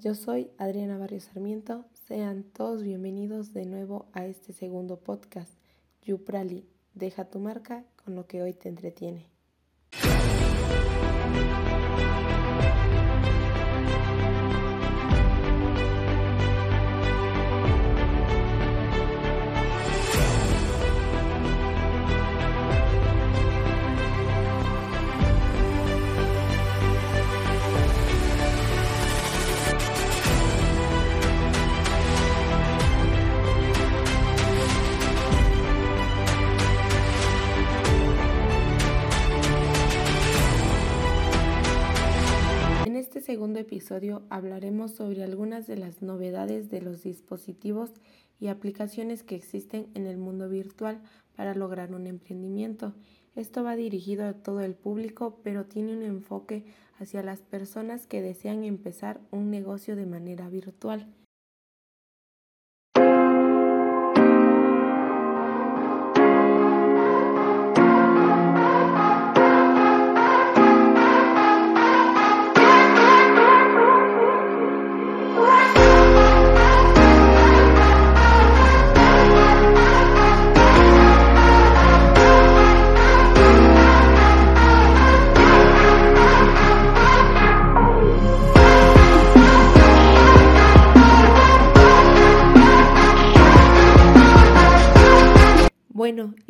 Yo soy Adriana Barrio Sarmiento. Sean todos bienvenidos de nuevo a este segundo podcast, Yuprali. Deja tu marca con lo que hoy te entretiene. Episodio hablaremos sobre algunas de las novedades de los dispositivos y aplicaciones que existen en el mundo virtual para lograr un emprendimiento. Esto va dirigido a todo el público, pero tiene un enfoque hacia las personas que desean empezar un negocio de manera virtual.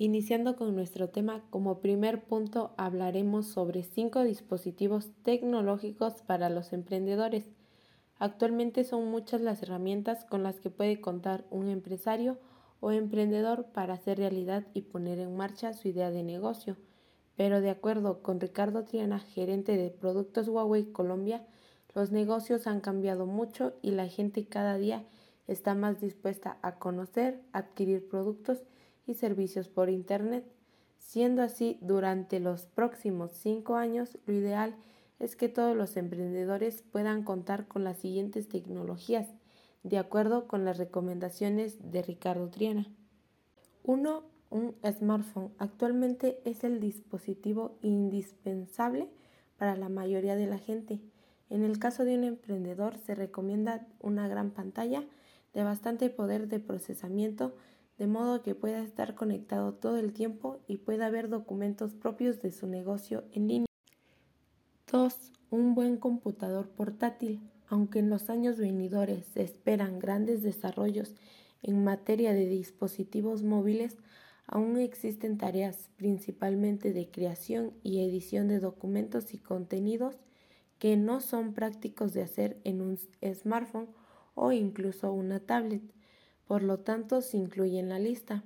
Iniciando con nuestro tema, como primer punto hablaremos sobre cinco dispositivos tecnológicos para los emprendedores. Actualmente son muchas las herramientas con las que puede contar un empresario o emprendedor para hacer realidad y poner en marcha su idea de negocio. Pero de acuerdo con Ricardo Triana, gerente de Productos Huawei Colombia, los negocios han cambiado mucho y la gente cada día está más dispuesta a conocer, adquirir productos y servicios por Internet. Siendo así, durante los próximos cinco años, lo ideal es que todos los emprendedores puedan contar con las siguientes tecnologías, de acuerdo con las recomendaciones de Ricardo Triana. 1. Un smartphone. Actualmente es el dispositivo indispensable para la mayoría de la gente. En el caso de un emprendedor se recomienda una gran pantalla de bastante poder de procesamiento de modo que pueda estar conectado todo el tiempo y pueda ver documentos propios de su negocio en línea. 2. Un buen computador portátil. Aunque en los años venidores se esperan grandes desarrollos en materia de dispositivos móviles, aún existen tareas principalmente de creación y edición de documentos y contenidos que no son prácticos de hacer en un smartphone o incluso una tablet por lo tanto se incluye en la lista.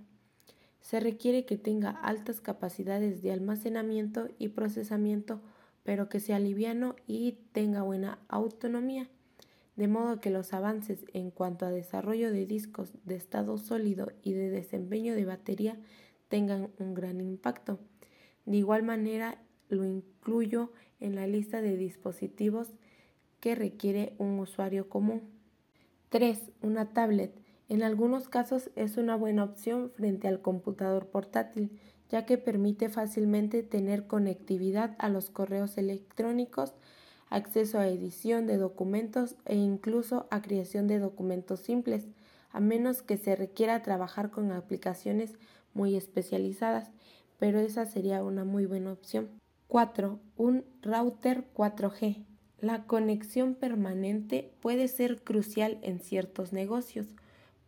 Se requiere que tenga altas capacidades de almacenamiento y procesamiento, pero que sea liviano y tenga buena autonomía, de modo que los avances en cuanto a desarrollo de discos de estado sólido y de desempeño de batería tengan un gran impacto. De igual manera, lo incluyo en la lista de dispositivos que requiere un usuario común. 3. Una tablet. En algunos casos es una buena opción frente al computador portátil, ya que permite fácilmente tener conectividad a los correos electrónicos, acceso a edición de documentos e incluso a creación de documentos simples, a menos que se requiera trabajar con aplicaciones muy especializadas, pero esa sería una muy buena opción. 4. Un router 4G. La conexión permanente puede ser crucial en ciertos negocios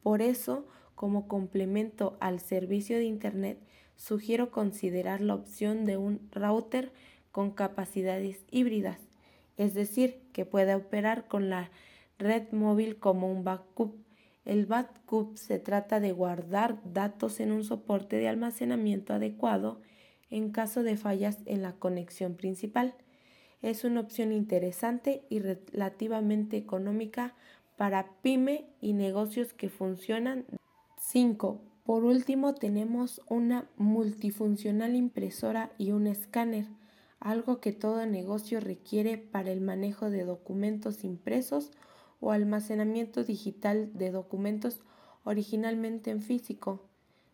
por eso, como complemento al servicio de Internet, sugiero considerar la opción de un router con capacidades híbridas, es decir, que pueda operar con la red móvil como un backup. El backup se trata de guardar datos en un soporte de almacenamiento adecuado en caso de fallas en la conexión principal. Es una opción interesante y relativamente económica para pyme y negocios que funcionan. 5. Por último tenemos una multifuncional impresora y un escáner, algo que todo negocio requiere para el manejo de documentos impresos o almacenamiento digital de documentos originalmente en físico.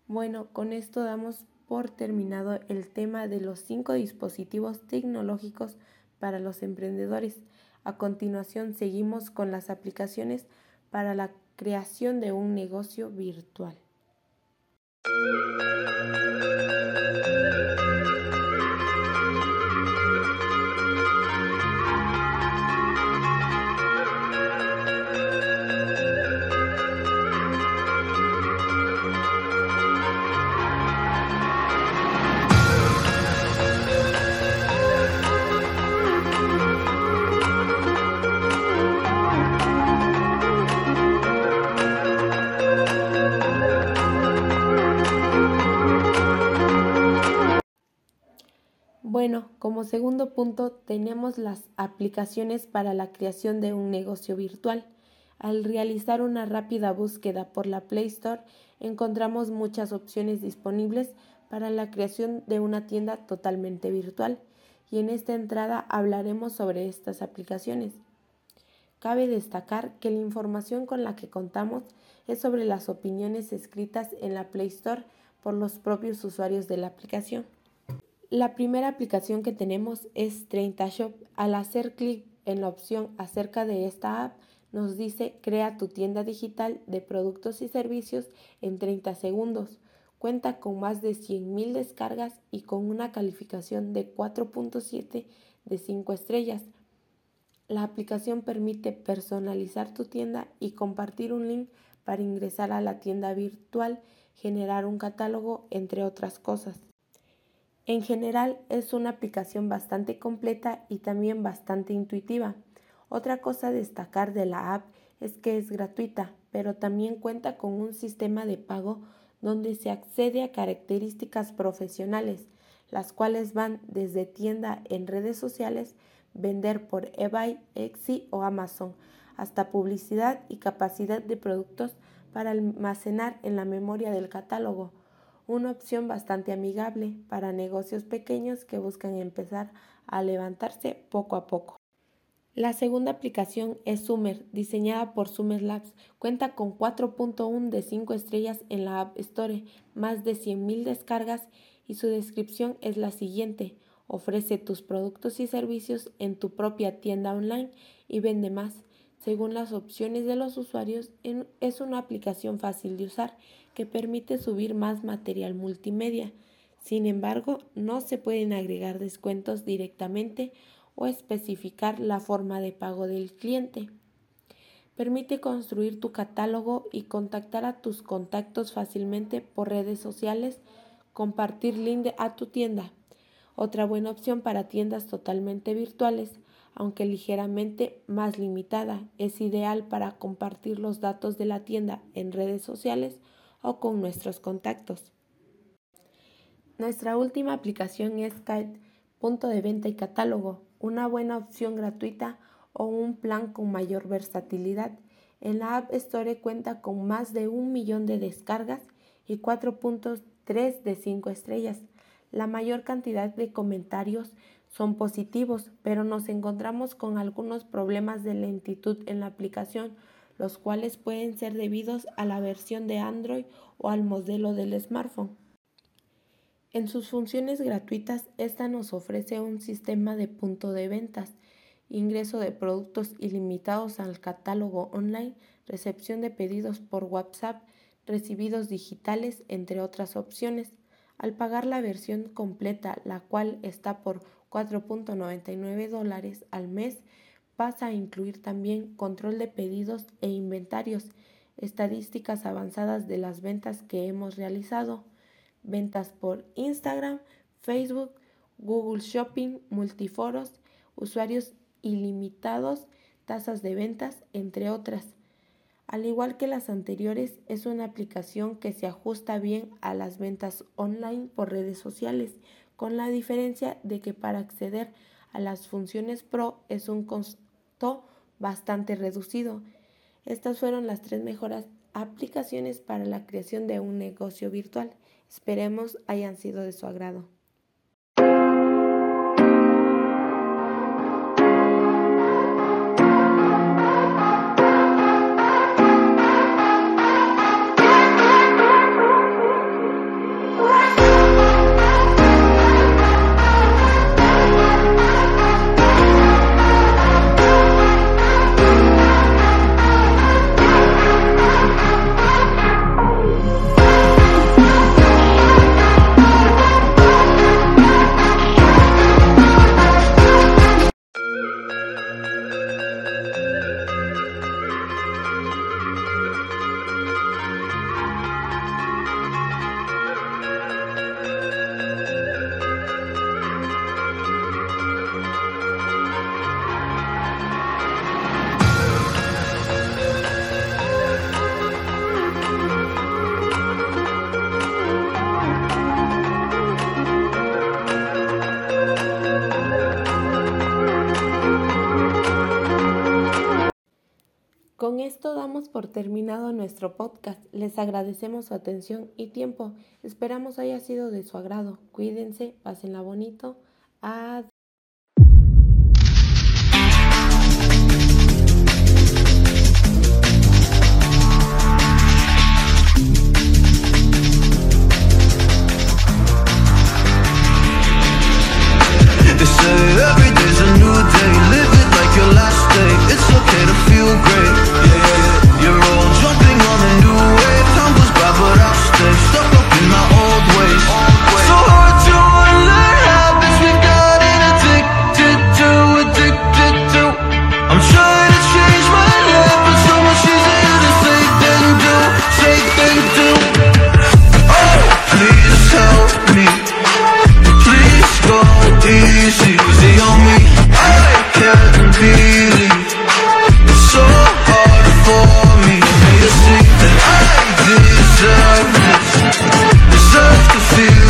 Bueno, con esto damos por terminado el tema de los cinco dispositivos tecnológicos para los emprendedores. A continuación seguimos con las aplicaciones para la creación de un negocio virtual. Como segundo punto tenemos las aplicaciones para la creación de un negocio virtual. Al realizar una rápida búsqueda por la Play Store encontramos muchas opciones disponibles para la creación de una tienda totalmente virtual y en esta entrada hablaremos sobre estas aplicaciones. Cabe destacar que la información con la que contamos es sobre las opiniones escritas en la Play Store por los propios usuarios de la aplicación. La primera aplicación que tenemos es 30 Shop. Al hacer clic en la opción acerca de esta app, nos dice crea tu tienda digital de productos y servicios en 30 segundos. Cuenta con más de 100.000 descargas y con una calificación de 4.7 de 5 estrellas. La aplicación permite personalizar tu tienda y compartir un link para ingresar a la tienda virtual, generar un catálogo, entre otras cosas. En general es una aplicación bastante completa y también bastante intuitiva. Otra cosa a destacar de la app es que es gratuita, pero también cuenta con un sistema de pago donde se accede a características profesionales, las cuales van desde tienda en redes sociales, vender por eBay, Etsy o Amazon, hasta publicidad y capacidad de productos para almacenar en la memoria del catálogo una opción bastante amigable para negocios pequeños que buscan empezar a levantarse poco a poco. La segunda aplicación es Summer, diseñada por Summer Labs. Cuenta con 4.1 de 5 estrellas en la App Store, más de 100.000 descargas y su descripción es la siguiente. Ofrece tus productos y servicios en tu propia tienda online y vende más. Según las opciones de los usuarios, es una aplicación fácil de usar que permite subir más material multimedia. Sin embargo, no se pueden agregar descuentos directamente o especificar la forma de pago del cliente. Permite construir tu catálogo y contactar a tus contactos fácilmente por redes sociales, compartir link a tu tienda. Otra buena opción para tiendas totalmente virtuales, aunque ligeramente más limitada, es ideal para compartir los datos de la tienda en redes sociales o con nuestros contactos. Nuestra última aplicación es Kite, punto de venta y catálogo, una buena opción gratuita o un plan con mayor versatilidad. En la App Store cuenta con más de un millón de descargas y 4.3 de 5 estrellas. La mayor cantidad de comentarios son positivos, pero nos encontramos con algunos problemas de lentitud en la aplicación los cuales pueden ser debidos a la versión de Android o al modelo del smartphone. En sus funciones gratuitas, esta nos ofrece un sistema de punto de ventas, ingreso de productos ilimitados al catálogo online, recepción de pedidos por WhatsApp, recibidos digitales, entre otras opciones. Al pagar la versión completa, la cual está por 4.99 dólares al mes, pasa a incluir también control de pedidos e inventarios, estadísticas avanzadas de las ventas que hemos realizado, ventas por Instagram, Facebook, Google Shopping, multiforos, usuarios ilimitados, tasas de ventas, entre otras. Al igual que las anteriores, es una aplicación que se ajusta bien a las ventas online por redes sociales, con la diferencia de que para acceder a las funciones Pro es un costo bastante reducido. Estas fueron las tres mejores aplicaciones para la creación de un negocio virtual. Esperemos hayan sido de su agrado. Con esto damos por terminado nuestro podcast. Les agradecemos su atención y tiempo. Esperamos haya sido de su agrado. Cuídense, pásenla bonito. Adiós.